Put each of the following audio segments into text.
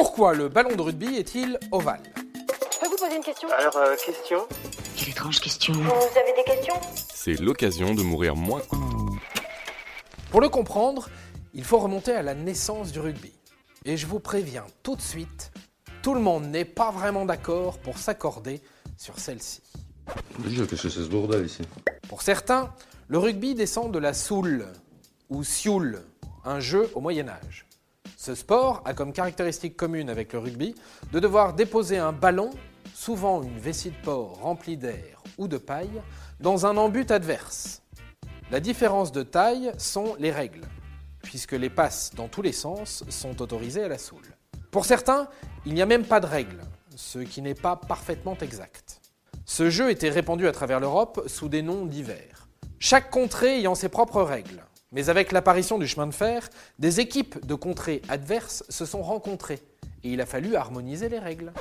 Pourquoi le ballon de rugby est-il ovale Je peux vous poser une question Alors, euh, question Quelle étrange question. Vous avez des questions C'est l'occasion de mourir moins. Pour le comprendre, il faut remonter à la naissance du rugby. Et je vous préviens tout de suite, tout le monde n'est pas vraiment d'accord pour s'accorder sur celle-ci. Déjà, qu'est-ce que c'est ce bordel ici Pour certains, le rugby descend de la soule ou sioule, un jeu au Moyen Âge. Ce sport a comme caractéristique commune avec le rugby de devoir déposer un ballon, souvent une vessie de porc remplie d'air ou de paille, dans un embut adverse. La différence de taille sont les règles, puisque les passes dans tous les sens sont autorisées à la soule. Pour certains, il n'y a même pas de règles, ce qui n'est pas parfaitement exact. Ce jeu était répandu à travers l'Europe sous des noms divers. Chaque contrée ayant ses propres règles. Mais avec l'apparition du chemin de fer, des équipes de contrées adverses se sont rencontrées et il a fallu harmoniser les règles.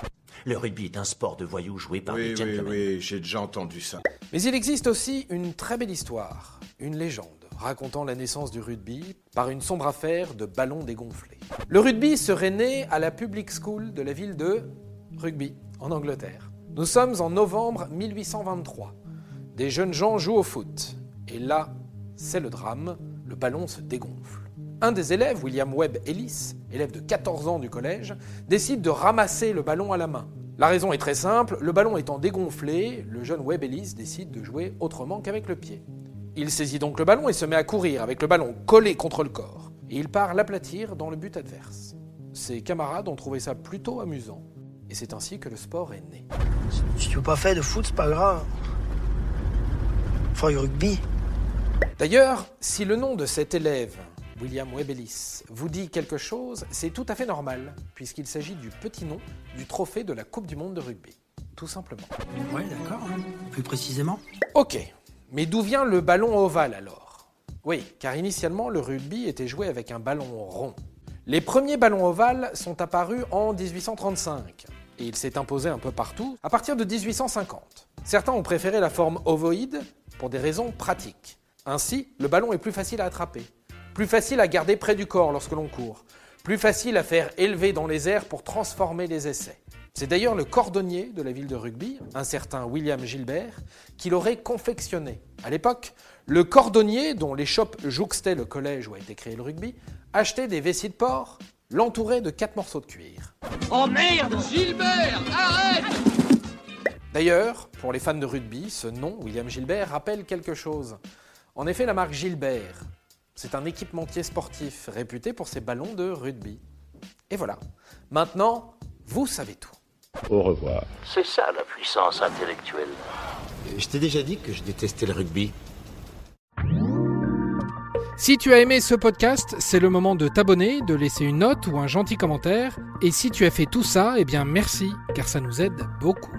Le rugby est un sport de voyous joué par Oui, des oui, gentlemen. oui, j'ai déjà entendu ça. Mais il existe aussi une très belle histoire, une légende, racontant la naissance du rugby par une sombre affaire de ballons dégonflés. Le rugby serait né à la public school de la ville de Rugby, en Angleterre. Nous sommes en novembre 1823. Des jeunes gens jouent au foot. Et là, c'est le drame, le ballon se dégonfle. Un des élèves, William Webb Ellis, élève de 14 ans du collège, décide de ramasser le ballon à la main. La raison est très simple, le ballon étant dégonflé, le jeune Webb Ellis décide de jouer autrement qu'avec le pied. Il saisit donc le ballon et se met à courir avec le ballon collé contre le corps. Et il part l'aplatir dans le but adverse. Ses camarades ont trouvé ça plutôt amusant. Et c'est ainsi que le sport est né. Si tu veux pas faire de foot, c'est pas grave. Faut rugby. D'ailleurs, si le nom de cet élève, William Webelis, vous dit quelque chose, c'est tout à fait normal, puisqu'il s'agit du petit nom du trophée de la Coupe du Monde de rugby. Tout simplement. Ouais, d'accord. hein. Plus précisément Ok, mais d'où vient le ballon ovale alors? Oui, car initialement le rugby était joué avec un ballon rond. Les premiers ballons ovales sont apparus en 1835 et il s'est imposé un peu partout à partir de 1850. Certains ont préféré la forme ovoïde pour des raisons pratiques. Ainsi, le ballon est plus facile à attraper, plus facile à garder près du corps lorsque l'on court, plus facile à faire élever dans les airs pour transformer les essais. C'est d'ailleurs le cordonnier de la ville de Rugby, un certain William Gilbert, qui l'aurait confectionné. À l'époque, le cordonnier, dont l'échoppe jouxtait le collège où a été créé le rugby, achetait des vessies de porc, l'entourait de quatre morceaux de cuir. Oh merde Gilbert Arrête D'ailleurs, pour les fans de rugby, ce nom, William Gilbert, rappelle quelque chose. En effet, la marque Gilbert, c'est un équipementier sportif réputé pour ses ballons de rugby. Et voilà. Maintenant, vous savez tout. Au revoir. C'est ça la puissance intellectuelle. Je t'ai déjà dit que je détestais le rugby. Si tu as aimé ce podcast, c'est le moment de t'abonner, de laisser une note ou un gentil commentaire. Et si tu as fait tout ça, eh bien merci, car ça nous aide beaucoup.